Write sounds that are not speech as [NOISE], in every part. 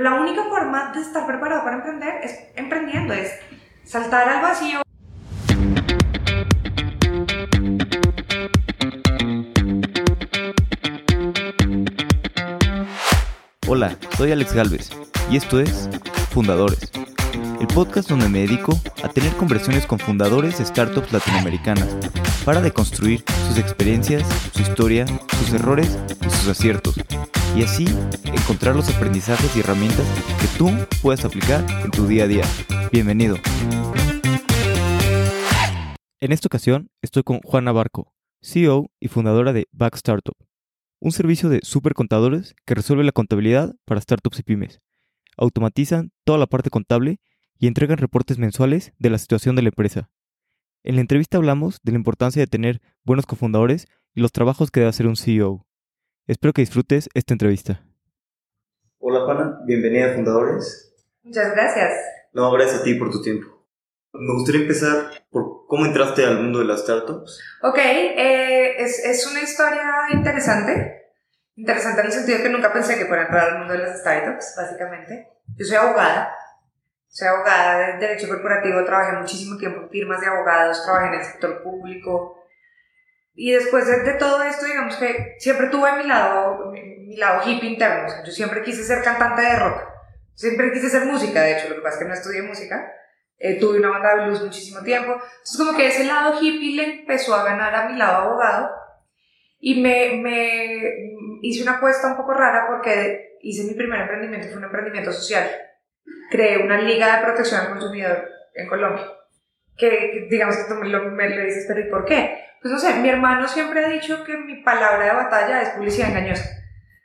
La única forma de estar preparado para emprender es emprendiendo, es saltar al vacío. Hola, soy Alex Galvez y esto es Fundadores, el podcast donde me dedico a tener conversaciones con fundadores de startups latinoamericanas para deconstruir sus experiencias, su historia, sus errores y sus aciertos y así encontrar los aprendizajes y herramientas que tú puedes aplicar en tu día a día. Bienvenido. En esta ocasión estoy con Juana Barco, CEO y fundadora de Back Startup, un servicio de supercontadores que resuelve la contabilidad para startups y pymes. Automatizan toda la parte contable y entregan reportes mensuales de la situación de la empresa. En la entrevista hablamos de la importancia de tener buenos cofundadores y los trabajos que debe hacer un CEO. Espero que disfrutes esta entrevista. Hola Juana, bienvenida a Fundadores. Muchas gracias. No, gracias a ti por tu tiempo. Me gustaría empezar por cómo entraste al mundo de las startups. Ok, eh, es, es, una historia interesante. Interesante en el sentido que nunca pensé que fuera entrar al mundo de las startups, básicamente. Yo soy abogada. Soy abogada de derecho corporativo, trabajé muchísimo tiempo en firmas de abogados, trabajé en el sector público, y después de, todo esto, digamos que siempre tuve mi lado, mi, lado hippie interno. yo siempre quise ser cantante de rock. Siempre quise ser música, de hecho, lo que pasa es que no estudié música. Eh, tuve una banda de blues muchísimo tiempo. Entonces, como que ese lado hippie le empezó a ganar a mi lado abogado. Y me, me hice una apuesta un poco rara porque hice mi primer emprendimiento, fue un emprendimiento social. Creé una liga de protección al consumidor en Colombia. Que, digamos que tú me lo, me lo dices, pero ¿y por qué? Pues no sé, mi hermano siempre ha dicho que mi palabra de batalla es publicidad engañosa.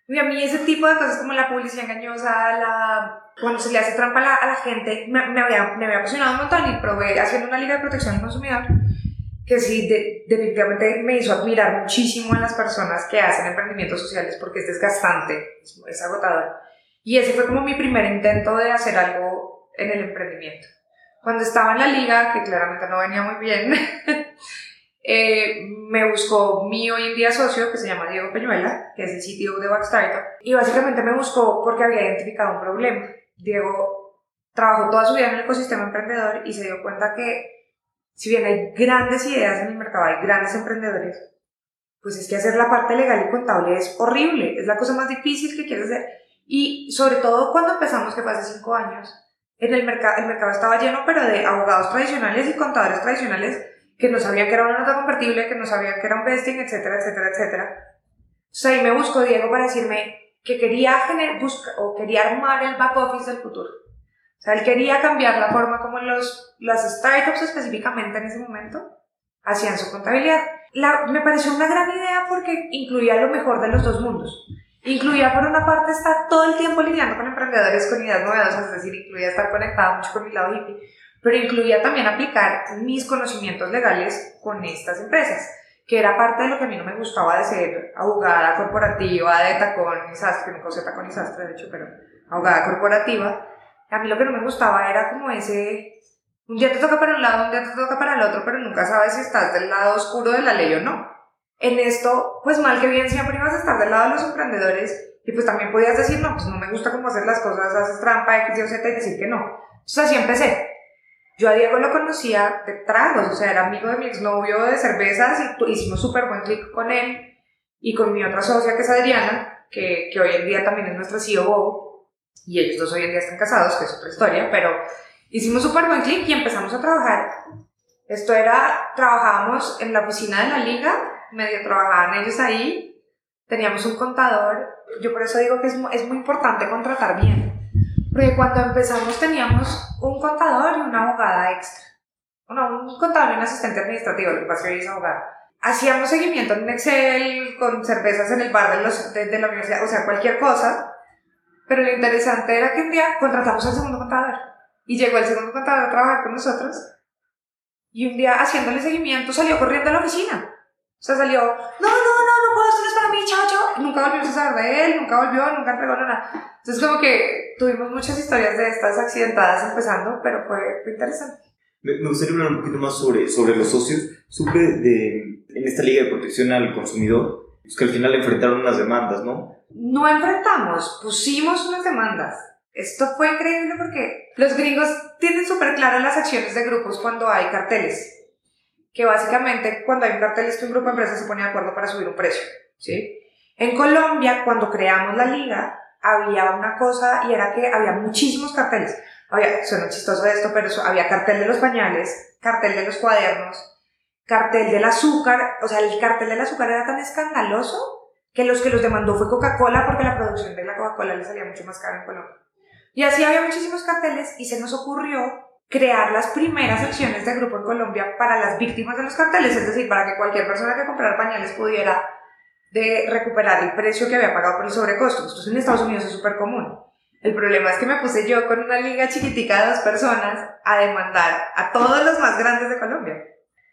Y a mí ese tipo de cosas como la publicidad engañosa, la, cuando se le hace trampa a la, a la gente, me, me, había, me había apasionado un montón y probé haciendo una liga de protección al consumidor que sí, definitivamente me hizo admirar muchísimo a las personas que hacen emprendimientos sociales porque es desgastante, es, es agotador. Y ese fue como mi primer intento de hacer algo en el emprendimiento. Cuando estaba en la liga, que claramente no venía muy bien, [LAUGHS] Eh, me buscó mi hoy en día socio, que se llama Diego Peñuela, que es el sitio de Startup, y básicamente me buscó porque había identificado un problema. Diego trabajó toda su vida en el ecosistema emprendedor y se dio cuenta que si bien hay grandes ideas en el mercado, hay grandes emprendedores, pues es que hacer la parte legal y contable es horrible, es la cosa más difícil que quieres hacer. Y sobre todo cuando empezamos, que fue hace cinco años, en el mercado, el mercado estaba lleno, pero de abogados tradicionales y contadores tradicionales que no sabían que era una nota convertible, que no sabían que era un vesting, etcétera, etcétera, etcétera. Entonces ahí me buscó Diego para decirme que quería, generar, o quería armar el back office del futuro. O sea, él quería cambiar la forma como los, las startups específicamente en ese momento hacían su contabilidad. La, me pareció una gran idea porque incluía lo mejor de los dos mundos. Incluía por una parte estar todo el tiempo lidiando con emprendedores, con ideas novedosas, es decir, incluía estar conectado mucho con mi lado hippie, pero incluía también aplicar mis conocimientos legales con estas empresas, que era parte de lo que a mí no me gustaba de ser abogada corporativa, de tacón y sastre, no conocía tacón y sastre de hecho, pero abogada corporativa. A mí lo que no me gustaba era como ese, un día te toca para un lado, un día te toca para el otro, pero nunca sabes si estás del lado oscuro de la ley o no. En esto, pues mal que bien siempre ibas a estar del lado de los emprendedores y pues también podías decir, no, pues no me gusta cómo hacer las cosas, haces trampa, X, Y, Z y decir que no. Entonces así empecé. Yo a Diego lo conocía de tragos, o sea, era amigo de mi exnovio de cervezas y hicimos súper buen clic con él y con mi otra socia que es Adriana, que, que hoy en día también es nuestra CEO y ellos dos hoy en día están casados, que es otra historia, pero hicimos súper buen clic y empezamos a trabajar. Esto era, trabajábamos en la oficina de la liga, medio trabajaban ellos ahí, teníamos un contador, yo por eso digo que es, es muy importante contratar bien porque cuando empezamos teníamos un contador y una abogada extra. Bueno, un contador y un asistente administrativo, lo que pasa es que es abogada. Hacíamos seguimiento en Excel, con cervezas en el bar de, los, de, la universidad, o sea, cualquier cosa. Pero lo interesante era que un día contratamos al segundo contador. Y llegó el segundo contador a trabajar con nosotros. Y un día, haciéndole seguimiento, salió corriendo a la oficina. O sea, salió, no, no, no, esto no es para mí, chao, chao. Nunca volvimos a saber de él, nunca volvió, nunca entregó nada. Entonces, como que tuvimos muchas historias de estas accidentadas empezando, pero fue, interesante. Me, gustaría hablar un poquito más sobre, sobre los socios. Supe de, en esta Liga de Protección al Consumidor, pues que al final enfrentaron unas demandas, ¿no? No enfrentamos, pusimos unas demandas. Esto fue increíble porque los gringos tienen súper claro las acciones de grupos cuando hay carteles. Que básicamente cuando hay un cartel es que un grupo de empresas se pone de acuerdo para subir un precio. ¿sí? En Colombia, cuando creamos la liga, había una cosa y era que había muchísimos carteles. Había, suena chistoso esto, pero había cartel de los pañales, cartel de los cuadernos, cartel del azúcar. O sea, el cartel del azúcar era tan escandaloso que los que los demandó fue Coca-Cola porque la producción de la Coca-Cola le salía mucho más cara en Colombia. Y así había muchísimos carteles y se nos ocurrió crear las primeras secciones de grupo en Colombia para las víctimas de los carteles, es decir, para que cualquier persona que comprara pañales pudiera de recuperar el precio que había pagado por el sobrecosto. Esto en Estados Unidos es súper común. El problema es que me puse yo con una liga chiquitica de dos personas a demandar a todos los más grandes de Colombia.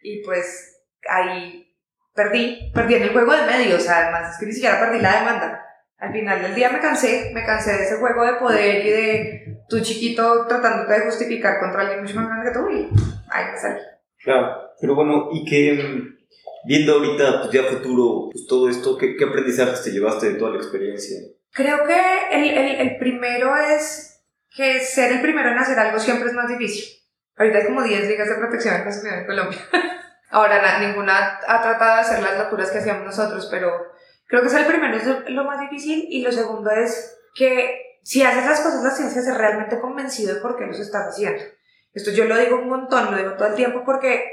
Y pues ahí perdí, perdí en el juego de medios, además es que ni siquiera perdí la demanda. Al final del día me cansé, me cansé de ese juego de poder y de tu chiquito tratando de justificar contra alguien mucho más grande que tú y ahí me salí. Claro, pero bueno, y que viendo ahorita, pues ya futuro, pues todo esto, ¿qué, qué aprendizajes te llevaste de toda la experiencia? Creo que el, el, el, primero es que ser el primero en hacer algo siempre es más difícil. Ahorita hay como 10 ligas de protección al consumidor en Colombia. [LAUGHS] Ahora, ninguna ha tratado de hacer las locuras que hacíamos nosotros, pero creo que ser el primero es lo, más difícil y lo segundo es que si haces las cosas las tienes que ser realmente convencido de por qué los estás haciendo. Esto yo lo digo un montón, lo digo todo el tiempo porque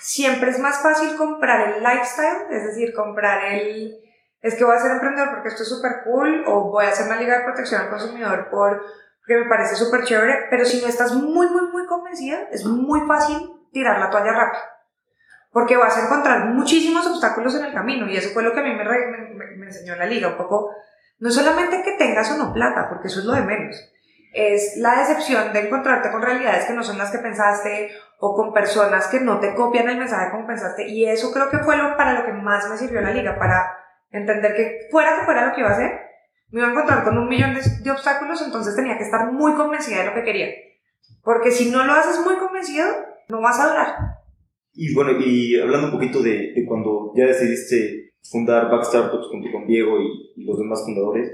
siempre es más fácil comprar el lifestyle, es decir, comprar el, es que voy a ser emprendedor porque esto es súper cool, o voy a hacer una liga de protección al consumidor por, porque me parece súper chévere, pero si no estás muy, muy, muy convencida, es muy fácil tirar la toalla rápido. Porque vas a encontrar muchísimos obstáculos en el camino, y eso fue lo que a mí me, me, me enseñó la liga, un poco, no solamente que tengas o no plata, porque eso es lo de menos, es la decepción de encontrarte con realidades que no son las que pensaste o con personas que no te copian el mensaje como pensaste. Y eso creo que fue lo, para lo que más me sirvió la liga, para entender que fuera que fuera lo que iba a hacer, me iba a encontrar con un millón de, obstáculos, entonces tenía que estar muy convencida de lo que quería. Porque si no lo haces muy convencido, no vas a durar. Y bueno, y hablando un poquito de, de cuando ya decidiste fundar Back Startups junto con Diego y, los demás fundadores,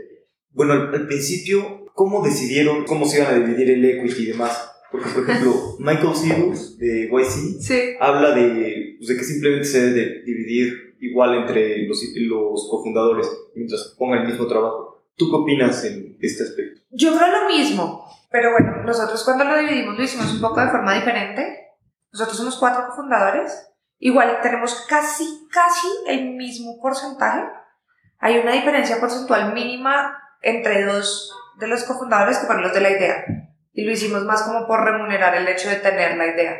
bueno, al principio ¿cómo decidieron cómo se iban a dividir el equity y demás? Porque, por ejemplo, [LAUGHS] Michael Seals de YC habla de, pues, de, que simplemente se debe dividir igual entre los, los cofundadores mientras pongan el mismo trabajo. ¿Tú qué opinas en este aspecto? Yo creo lo mismo, pero bueno, nosotros cuando lo dividimos lo hicimos un poco de forma diferente. Nosotros somos cuatro cofundadores, igual tenemos casi, casi el mismo porcentaje. Hay una diferencia porcentual mínima entre dos de los cofundadores que fueron los de la idea. Y lo hicimos más como por remunerar el hecho de tener la idea.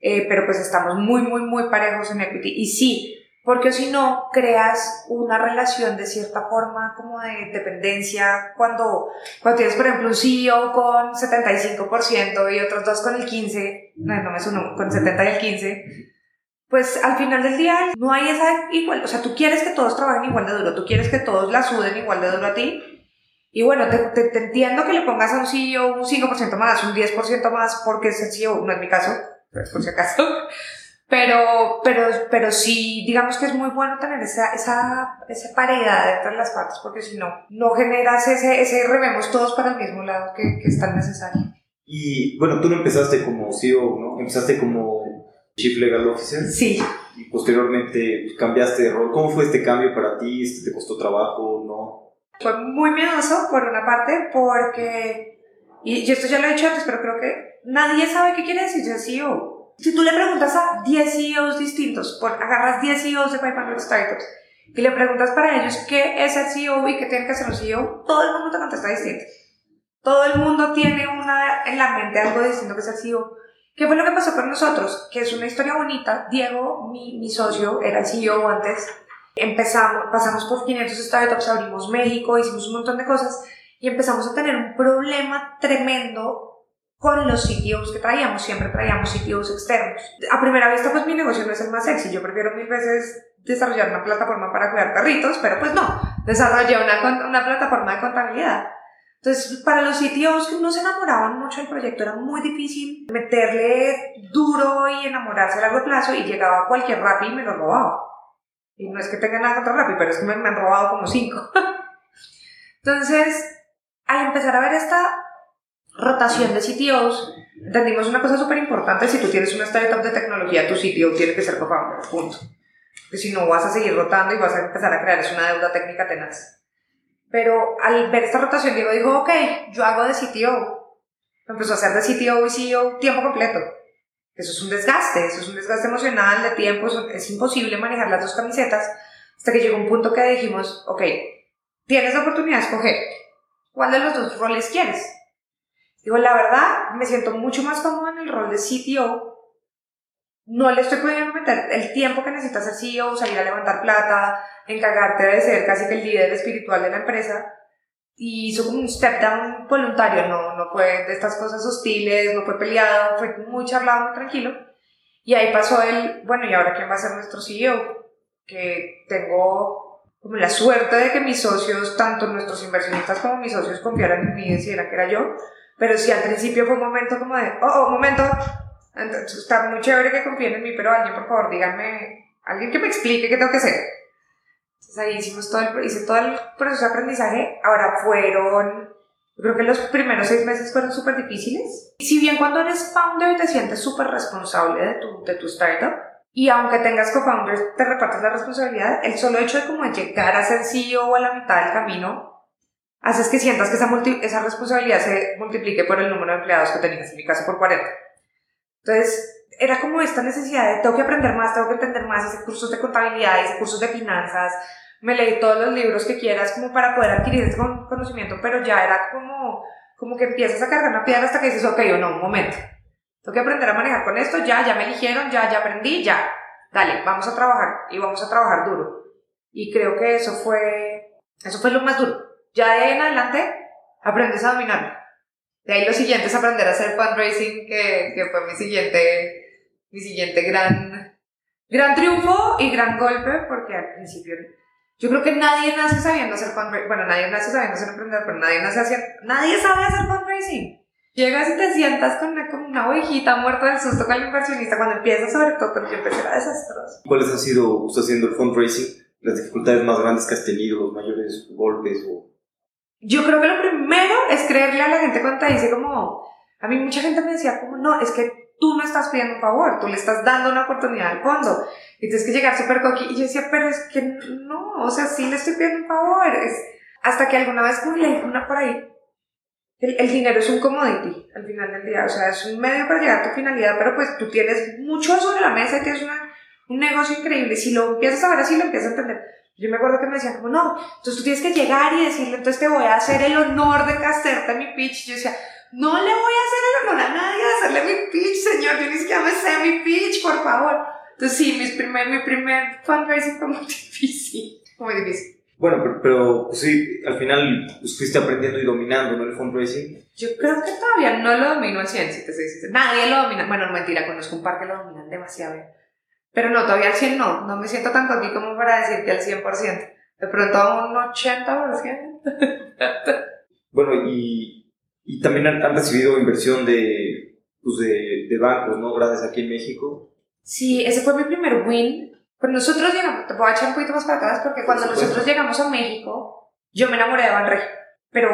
Eh, pero pues estamos muy, muy, muy parejos en equity. Y sí, porque si no, creas una relación de cierta forma como de dependencia cuando, cuando tienes, por ejemplo, un CEO con 75% y otros dos con el 15%, no, no me suena, con 70 y el 15%, pues al final del día no hay esa igual, o sea, tú quieres que todos trabajen igual de duro, tú quieres que todos la suden igual de duro a ti, y bueno, te, te, entiendo que le pongas a un CEO un 5% más, un 10% más, porque es el CEO, no es mi caso, por si acaso. Pero, pero, pero sí, digamos que es muy bueno tener esa, esa, esa paridad entre las partes, porque si no, no generas ese, ese rememos todos para el mismo lado que, que es tan necesario. Y bueno, tú no empezaste como CEO, ¿no? Empezaste como Chief Legal Officer. Sí. Y posteriormente pues, cambiaste de rol. ¿Cómo fue este cambio para ti? ¿Te costó trabajo? ¿No? Fue muy miedoso, por una parte, porque, y, esto ya lo he dicho antes, pero creo que nadie sabe qué quiere decir CEO. Si tú le preguntas a 10 CEOs distintos, por, agarras 10 CEOs de 500 Startups, y le preguntas para ellos qué es el CEO y qué tiene que hacer un CEO, todo el mundo te contesta distinto. Todo el mundo tiene una, en la mente algo distinto que es el CEO. ¿Qué fue lo que pasó con nosotros? Que es una historia bonita. Diego, mi, mi socio, era el CEO antes empezamos, pasamos por 500 startups, abrimos México, hicimos un montón de cosas y empezamos a tener un problema tremendo con los sitios que traíamos, siempre traíamos sitios externos. A primera vista, pues mi negocio no es el más sexy, yo prefiero mil veces desarrollar una plataforma para cuidar perritos, pero pues no, desarrollé una, una plataforma de contabilidad. Entonces, para los que no se enamoraban mucho del proyecto, era muy difícil meterle duro y enamorarse a largo plazo y llegaba cualquier rap y me lo robaba. Y no es que tenga nada contra Rappi, pero es que me, han robado como cinco. [LAUGHS] Entonces, al empezar a ver esta rotación de CTOs, entendimos una cosa súper importante, si tú tienes una startup de tecnología, tu CTO tiene que ser co-founder, punto. Porque si no vas a seguir rotando y vas a empezar a crear es una deuda técnica tenaz. Pero al ver esta rotación, Diego dijo, ok, yo hago de CTO. Empezó a hacer de CTO y CEO tiempo completo. Eso es un desgaste, eso es un desgaste emocional, de tiempo, es imposible manejar las dos camisetas. Hasta que llegó un punto que dijimos, ok, tienes la oportunidad de escoger cuál de los dos roles quieres. Digo, la verdad, me siento mucho más cómodo en el rol de CTO. No le estoy el tiempo que necesita ser CEO, salir a levantar plata, encargarte de ser casi que el líder espiritual de la empresa. Y hizo como un step down voluntario, no, no fue de estas cosas hostiles, no fue peleado, fue muy charlado, muy tranquilo. Y ahí pasó el, bueno, ¿y ahora quién va a ser nuestro CEO? Que tengo como la suerte de que mis socios, tanto nuestros inversionistas como mis socios, confiaran en mí y decidieran que era yo pero sí, al principio fue un momento como de, oh, oh, un momento, está muy chévere que confíen en mí, pero alguien, por favor, díganme, alguien que me explique qué tengo que hacer. Entonces ahí hicimos todo el, hice todo el proceso de aprendizaje. Ahora fueron, creo que los primeros seis meses fueron súper difíciles. Si bien cuando eres founder te sientes súper responsable de tu, de tu startup, y aunque tengas co-founders, te repartes la responsabilidad, el solo hecho de como llegar a ser CEO a la mitad del camino haces que sientas que esa, esa responsabilidad se multiplique por el número de empleados que tenías, en mi caso por 40. Entonces, era como esta necesidad de tengo que aprender más, tengo que entender más, hice cursos de contabilidad, hice cursos de finanzas, me leí todos los libros que quieras como para poder adquirir ese conocimiento, pero ya era como, como que empiezas a cargar una piedra hasta que dices, ok, o no, un momento, tengo que aprender a manejar con esto, ya, ya me eligieron, ya, ya aprendí, ya, dale, vamos a trabajar y vamos a trabajar duro. Y creo que eso fue, eso fue lo más duro ya de ahí en adelante aprendes a dominarlo. De ahí lo siguiente es aprender a hacer fundraising, que, que fue mi siguiente, mi siguiente gran, gran triunfo y gran golpe, porque al principio yo creo que nadie nace sabiendo hacer fundraising. Bueno, nadie nace sabiendo ser emprendedor, pero nadie, nace haciendo, nadie sabe hacer fundraising. Llegas y te sientas con una, con una ovejita muerta del susto con el inversionista. Cuando empiezas, sobre todo, porque empecé, era desastroso. ¿Cuáles han sido, usted haciendo el fundraising, las dificultades más grandes que has tenido, los mayores golpes o yo creo que lo primero es creerle a la gente cuando te dice como, a mí mucha gente me decía como, no, es que tú no estás pidiendo un favor, tú le estás dando una oportunidad al fondo. Y tienes que llegar súper coqui. Y yo decía, pero es que no, o sea, sí le estoy pidiendo un favor. Es, hasta que alguna vez como le dije una por ahí, el, dinero es un commodity al final del día, o sea, es un medio para llegar a tu finalidad, pero pues tú tienes mucho sobre la mesa y tienes un negocio increíble. Si lo empiezas a ver así, lo empiezas a entender yo me acuerdo que me decían como, no, entonces tú tienes que llegar y decirle, entonces te voy a hacer el honor de hacerte mi pitch. Yo decía, no le voy a hacer el honor a nadie de hacerle mi pitch, señor, yo ni siquiera me sé mi pitch, por favor. Entonces sí, mis primer, mi primer fundraising fue muy [LAUGHS] difícil, muy difícil. Bueno, pero, pero sí, al final pues, fuiste aprendiendo y dominando, ¿no? El fundraising. Yo creo que todavía no lo domino al 100, si te. Nadie lo domina. Bueno, mentira, conozco un par que lo dominan demasiado bien. Pero no, todavía al 100 no, no me siento tan coquí como para decir que al 100%. De pronto a un 80%. [LAUGHS] bueno, y, y también han, recibido inversión de, pues de, de, bancos, ¿no? Grandes aquí en México. Sí, ese fue mi primer win. Pero nosotros llegamos, te puedo echar un poquito más para atrás, porque cuando nosotros llegamos a México, yo me enamoré de Banregio. Pero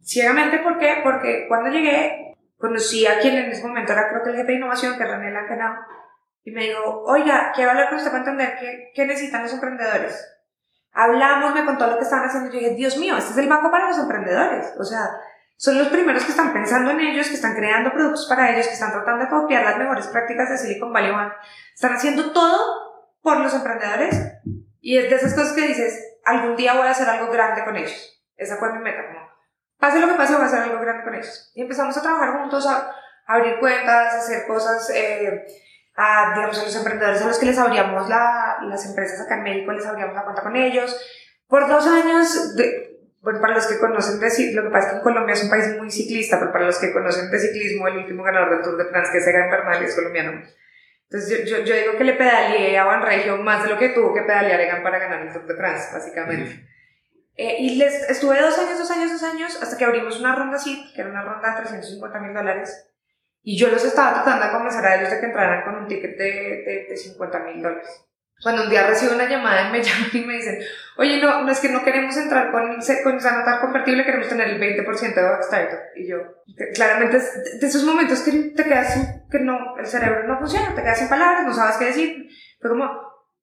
ciegamente, ¿por qué? Porque cuando llegué, conocí a quien en ese momento era creo que el jefe de innovación, que era René Lancanao y me dijo, oiga, quiero hablar con usted para entender qué, qué necesitan los emprendedores. Hablamos, me contó lo que estaban haciendo. Yo dije, Dios mío, este es el banco para los emprendedores. O sea, son los primeros que están pensando en ellos, que están creando productos para ellos, que están tratando de copiar las mejores prácticas de Silicon Valley One. Están haciendo todo por los emprendedores. Y es de esas cosas que dices, algún día voy a hacer algo grande con ellos. Esa fue mi meta. Como, pase lo que pase, voy a hacer algo grande con ellos. Y empezamos a trabajar juntos, a, abrir cuentas, a hacer cosas. Eh, a, digamos, a los emprendedores a los que les abríamos la, las empresas acá en México, les abríamos la cuenta con ellos. Por dos años, de, bueno, para los que conocen de lo que pasa es que en Colombia es un país muy ciclista, pero para los que conocen de ciclismo, el último ganador del Tour de France, que es Egan Bernal, es colombiano. Entonces yo, yo, digo que le pedaleé a Banregio más de lo que tuvo que pedalear Egan para ganar el Tour de France, básicamente. Eh, y les, estuve dos años, dos años, dos años, hasta que abrimos una ronda así, que era una ronda de 350 mil dólares y yo los estaba tratando de convencer a ellos de que entraran con un ticket de, de, 50 mil dólares. Cuando un día recibo una llamada y me [LAUGHS] llaman y me dicen, oye, no, no es que no queremos entrar con, con Sanotar convertible, queremos tener el 20% de Backstartup. Y yo, claramente, es de esos momentos que te quedas sin, que no, el cerebro no funciona, te quedas sin palabras, no sabes qué decir. Fue como,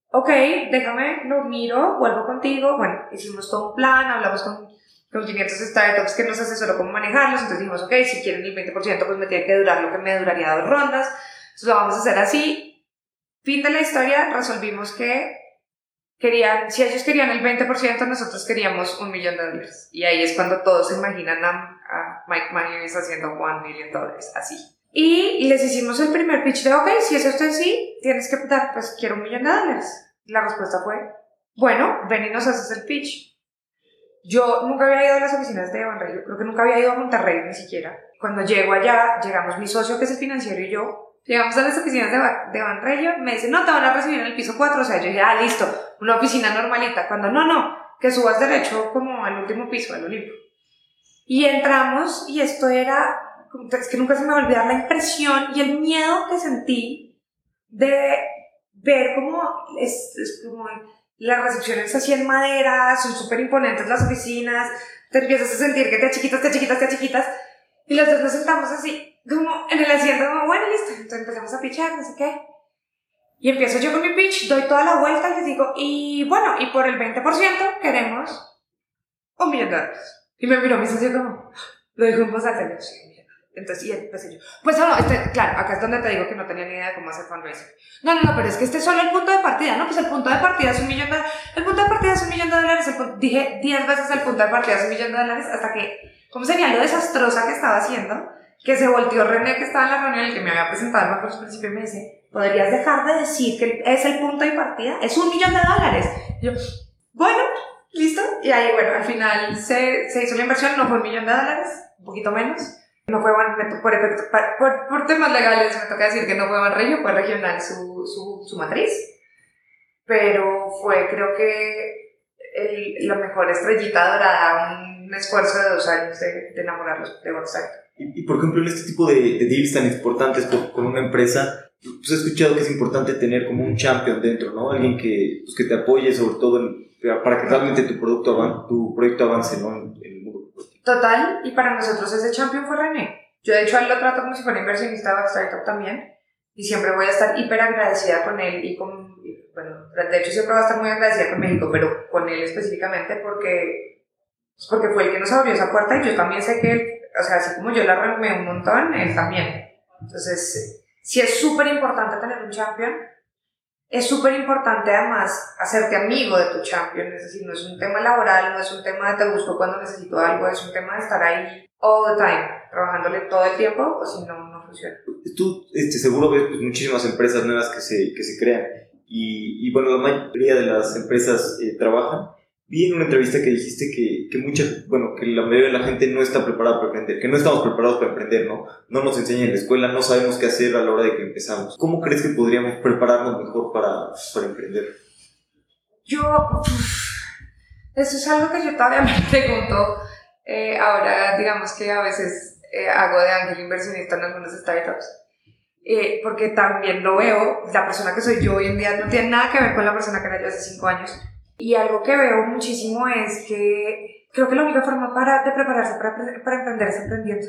ok, déjame, lo miro, vuelvo contigo. Bueno, hicimos todo un plan, hablamos con, con 500 startups que nos asesoró cómo manejarlos. Entonces dijimos, ok, si quieren el 20%, pues me tiene que durar lo que me duraría dos rondas. Entonces lo vamos a hacer así Fin de la historia, resolvimos que querían, si ellos querían el 20%, nosotros queríamos un millón de dólares. Y ahí es cuando todos se imaginan a, Mike Myers haciendo one million dólares, así. Y les hicimos el primer pitch de, ok, si es esto en sí, tienes que dar, pues quiero un millón de dólares. La respuesta fue, bueno, ven y nos haces el pitch. Yo nunca había ido a las oficinas de Banrey, creo que nunca había ido a Monterrey ni siquiera. Cuando llego allá, llegamos mi socio, que es el financiero, y yo, Llegamos a las oficinas de, de Banreyo, me dicen, no, te van a recibir en el piso 4, o sea, yo dije, ah, listo, una oficina normalita, cuando no, no, que subas derecho como al último piso, al Olimpo. Y entramos y esto era, es que nunca se me va a olvidar la impresión y el miedo que sentí de ver cómo es, es como las recepciones así en madera, son súper imponentes las oficinas, te empiezas a sentir que te chiquitas, te chiquitas, te chiquitas, y los dos nos sentamos así, como en el asiento, como, bueno, listo. Entonces empezamos a pichar, no sé qué. Y empiezo yo con mi pitch, doy toda la vuelta y les digo, y bueno, y por el 20% queremos un millón de dólares. Y me miró mi socio como, lo dijo en voz alta, entonces, y empecé yo, pues no, este, claro, acá es donde te digo que no tenía ni idea de cómo hacer fundraising. No, no, no, pero es que este es solo el punto de partida, ¿no? Pues el punto de partida es un millón de el punto de partida es un millón de dólares, dije 10 veces el punto de partida es un millón de dólares hasta que, como sería lo desastrosa que estaba haciendo, que se volteó René, que estaba en la reunión, el que me había presentado el principio, y me dice, ¿podrías dejar de decir que es el punto de partida? Es un millón de dólares. yo, bueno, listo. Y ahí, bueno, al final se, se hizo la inversión, no fue un millón de dólares, un poquito menos. No fue por, por, por, temas legales, me toca decir que no fue Banreyo, fue regional su, su, matriz. Pero fue, creo que, el, la mejor estrellita dorada, un esfuerzo de dos años de, de enamorarlos de WhatsApp. Y, por ejemplo, en este tipo de, de deals tan importantes con, una empresa, pues he escuchado que es importante tener como un champion dentro, ¿no? Alguien que, pues, que te apoye sobre todo para que realmente tu, producto tu proyecto avance, ¿no? En. Total, y para nosotros ese champion fue René. Yo de hecho a él lo trato como si fuera inversionista de Startup también, y siempre voy a estar hiper agradecida con él y con, bueno, de hecho siempre voy a estar muy agradecida con México, pero con él específicamente porque, pues, porque fue el que nos abrió esa puerta y yo también sé que él o sea, así como yo la remé un montón, él también. Entonces, sí es súper importante tener un champion. Es súper importante además hacerte amigo de tu champion, es decir, no es un tema laboral, no es un tema de te busco cuando necesito algo, es un tema de estar ahí all the time, trabajándole todo el tiempo, o si no, no funciona. Tú este, seguro ves pues, muchísimas empresas nuevas que se, que se crean. Y, y, bueno, la mayoría de las empresas eh, trabajan vi en una entrevista que dijiste que, que mucha, bueno, que la mayoría de la gente no está preparada para emprender, que no estamos preparados para emprender, ¿no? No nos enseñan en la escuela, no sabemos qué hacer a la hora de que empezamos. ¿Cómo crees que podríamos prepararnos mejor para, para emprender? Yo, eso es algo que yo todavía [LAUGHS] me pregunto. Eh, ahora, digamos que a veces eh, hago de ángel inversionista en algunas startups. Eh, porque también lo veo, la persona que soy yo hoy en día no tiene nada que ver con la persona que era yo hace cinco años y algo que veo muchísimo es que creo que la única forma para, de prepararse para, para emprender es emprendiendo.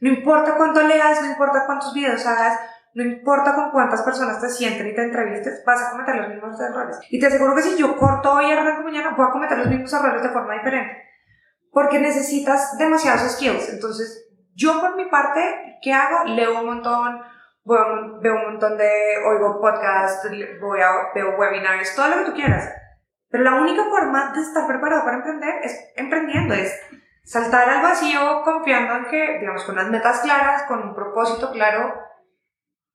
No importa cuánto leas, no importa cuántos videos hagas, no importa con cuántas personas te sienten y te entrevistes, vas a cometer los mismos errores. Y te aseguro que si yo corto hoy y arranco mañana, voy a cometer los mismos errores de forma diferente. Porque necesitas demasiados skills. Entonces, yo por mi parte, ¿qué hago? Leo un montón, veo un montón de, oigo podcasts, veo webinars, todo lo que tú quieras pero la única forma de estar preparado para emprender es emprendiendo, es saltar al vacío confiando en que, digamos, con las metas claras, con un propósito claro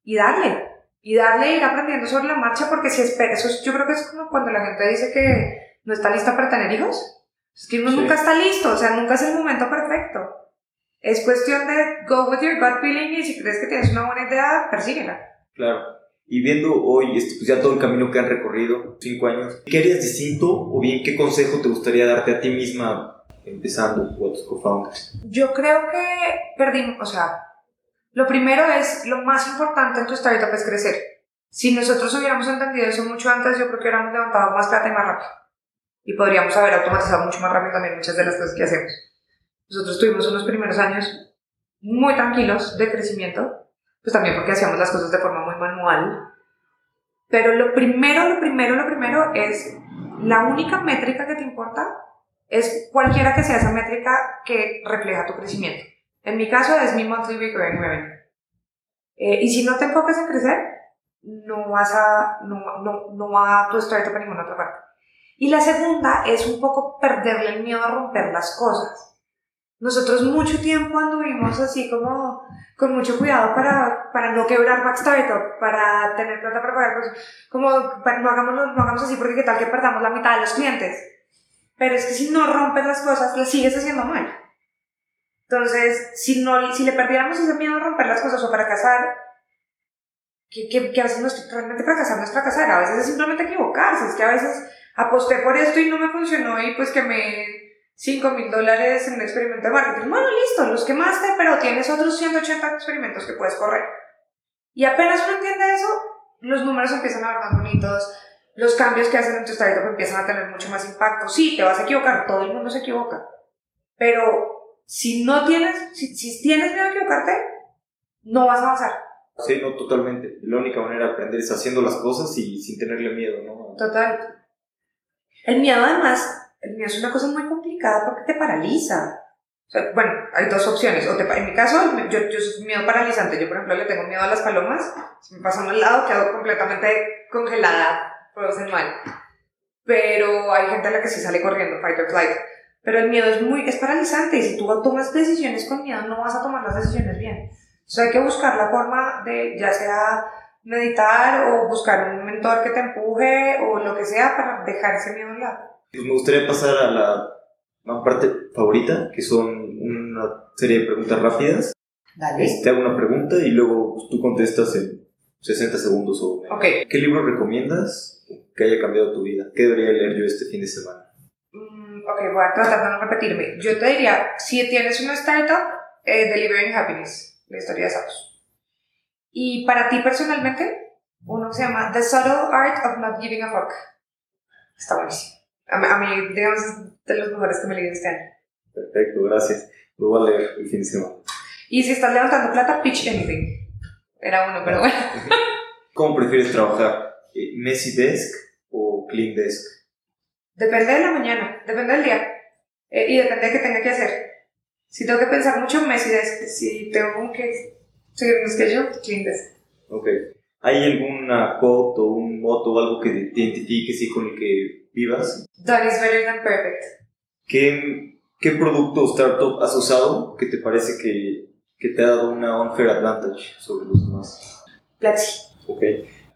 y darle. Y darle, ir aprendiendo sobre la marcha, porque si espera, eso yo creo que es como cuando la gente dice que no está lista para tener hijos. Es que uno nunca está listo, o sea, nunca es el momento perfecto. Es cuestión de go with your gut feeling y si crees que tienes una buena idea, persíguela. Claro. Y viendo hoy este, pues ya todo el camino que han recorrido, cinco años, ¿qué harías distinto o bien qué consejo te gustaría darte a ti misma empezando o a tus co-founders? Yo creo que perdimos, o sea, lo primero es, lo más importante en tu startup es crecer. Si nosotros hubiéramos entendido eso mucho antes, yo creo que hubiéramos levantado más plata y más rápido. Y podríamos haber automatizado mucho más rápido también muchas de las cosas que hacemos. Nosotros tuvimos unos primeros años muy tranquilos de crecimiento, pues también porque hacíamos las cosas de forma muy manual. Pero lo primero, lo primero, lo primero es la única métrica que te importa es cualquiera que sea esa métrica que refleja tu crecimiento. En mi caso es mi monthly recurring revenue. Eh, y si no te enfocas en crecer, no vas a, no, no, no va tu startup a ninguna otra parte. Y la segunda es un poco perderle el miedo a romper las cosas. Nosotros mucho tiempo anduvimos así como con mucho cuidado para, para no quebrar Back Startup, para tener plata para pagar cosas, como para, no, hagamos, no hagamos así porque qué tal que perdamos la mitad de los clientes. Pero es que si no rompes las cosas, las sigues haciendo mal. Entonces, si, no, si le perdiéramos ese miedo a romper las cosas o fracasar, que, que, que a veces no es, realmente fracasar no es fracasar, a veces es simplemente equivocarse, es que a veces aposté por esto y no me funcionó y pues que me 5 mil dólares en un experimento de marketing. Bueno, listo, los quemaste, pero tienes otros 180 experimentos que puedes correr. Y apenas uno entiende eso, los números empiezan a ver más bonitos, los cambios que hacen en tu startup empiezan a tener mucho más impacto. Sí, te vas a equivocar, todo el mundo se equivoca. Pero si no tienes, si, si tienes miedo a equivocarte, no vas a avanzar. Sí, no, totalmente. La única manera de aprender es haciendo las cosas y sin tenerle miedo, ¿no? Total. El miedo, además, el miedo es una cosa muy complicada porque te paraliza. O sea, bueno, hay dos opciones. O te, en mi caso, yo, yo soy miedo paralizante. Yo, por ejemplo, le tengo miedo a las palomas. Si me pasan al lado, quedo completamente congelada, producen mal. Pero hay gente a la que sí sale corriendo, fight or flight. Pero el miedo es muy, es paralizante y si tú tomas decisiones con miedo, no vas a tomar las decisiones bien. Entonces hay que buscar la forma de, ya sea meditar o buscar un mentor que te empuje o lo que sea para dejar ese miedo a un lado. Pues me gustaría pasar a la parte favorita, que son una serie de preguntas rápidas. Dale. Te hago una pregunta y luego tú contestas en 60 segundos o Ok. ¿Qué libro recomiendas que haya cambiado tu vida? ¿Qué debería leer yo este fin de semana? Mm, ok, voy a tratar de no repetirme. Yo te diría, si tienes una startup, eh, Delivering Happiness la historia de Satos. Y para ti personalmente, uno se llama The Subtle Art of Not Giving a Fuck. Está buenísimo. A, mí, digamos, es de los mejores que me leí este año. Perfecto, gracias. Lo voy a leer el fin de semana. Y si estás levantando plata, pitch anything. Era uno, pero bueno. [LAUGHS] ¿Cómo prefieres trabajar? Eh, ¿Messy Desk o Clean Desk? Depende de la mañana, depende del día. Eh, y depende de qué tenga que hacer si tengo que pensar mucho en Messi, si tengo que seguir un schedule, clean desk. Ok. ¿Hay alguna quote o un moto o algo que te identifique y con el que vivas? Done is better than perfect. ¿Qué, qué producto o startup has usado que te parece que, que te ha dado una unfair advantage sobre los demás? Platzi. Ok.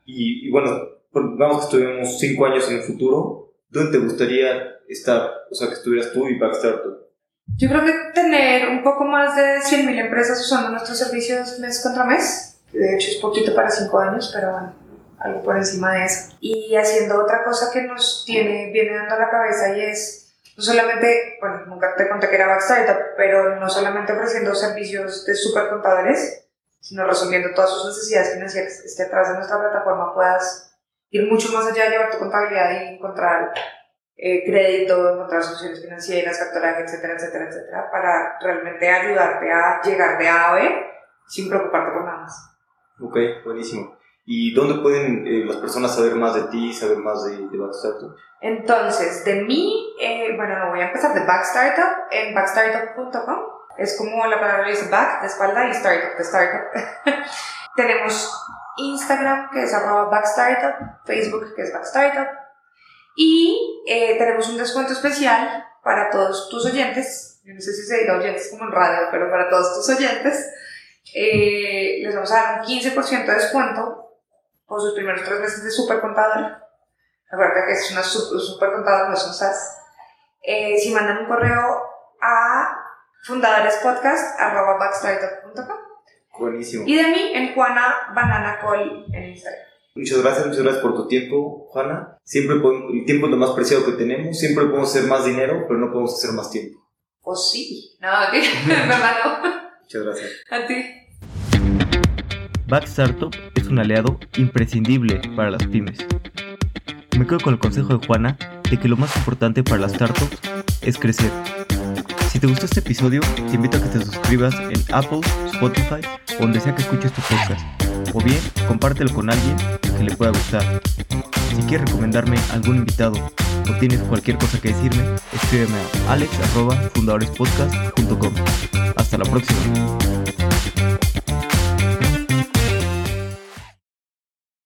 Y, y bueno, vamos que estuvimos cinco años en el futuro. ¿Dónde te gustaría estar? O sea, que estuvieras tú y Back Startup. Yo creo que tener un poco más de 100.000 empresas usando nuestros servicios mes contra mes, de hecho es poquito para 5 años, pero bueno, algo por encima de eso. Y haciendo otra cosa que nos tiene, viene dando a la cabeza y es no solamente, bueno, nunca te conté que era Backstartup, pero no solamente ofreciendo servicios de supercontadores, sino resolviendo todas sus necesidades financieras. Es que atrás de nuestra plataforma puedas ir mucho más allá, llevar tu contabilidad y encontrar eh, crédito, encontrar soluciones financieras, factoraje, etcétera, etcétera, etcétera, para realmente ayudarte a llegar de A a B sin preocuparte por nada más. Ok, buenísimo. ¿Y dónde pueden eh, las personas saber más de ti, saber más de, de Backstartup? Entonces, de mí, eh, bueno, voy a empezar de Backstartup en backstartup.com. Es como la palabra dice back, de espalda, y startup, de startup. [LAUGHS] Tenemos Instagram, que es arroba backstartup, Facebook, que es backstartup, y eh, tenemos un descuento especial para todos tus oyentes. Yo no sé si se diga oyentes como en radio, pero para todos tus oyentes. Eh, les vamos a dar un 15% de descuento por sus primeros tres meses de supercontador. Acuérdate que es una supercontador, no es un SAS. Eh, si mandan un correo a fundadorespodcast.com. Buenísimo. Y de mí en Juana Banana Call en Instagram. Muchas gracias, muchas gracias por tu tiempo, Juana. Siempre el tiempo es lo más preciado que tenemos. Siempre podemos hacer más dinero, pero no podemos hacer más tiempo. ¿O sí? No, [LAUGHS] ¿verdad no? Muchas gracias. A ti. Back Startup es un aliado imprescindible para las pymes. Me quedo con el consejo de Juana de que lo más importante para las startups es crecer. Si te gustó este episodio, te invito a que te suscribas en Apple, Spotify o donde sea que escuches tu podcast. O bien, compártelo con alguien que le pueda gustar. Si quieres recomendarme algún invitado o tienes cualquier cosa que decirme, escríbeme a alex.fundadorespodcast.com. Hasta la próxima.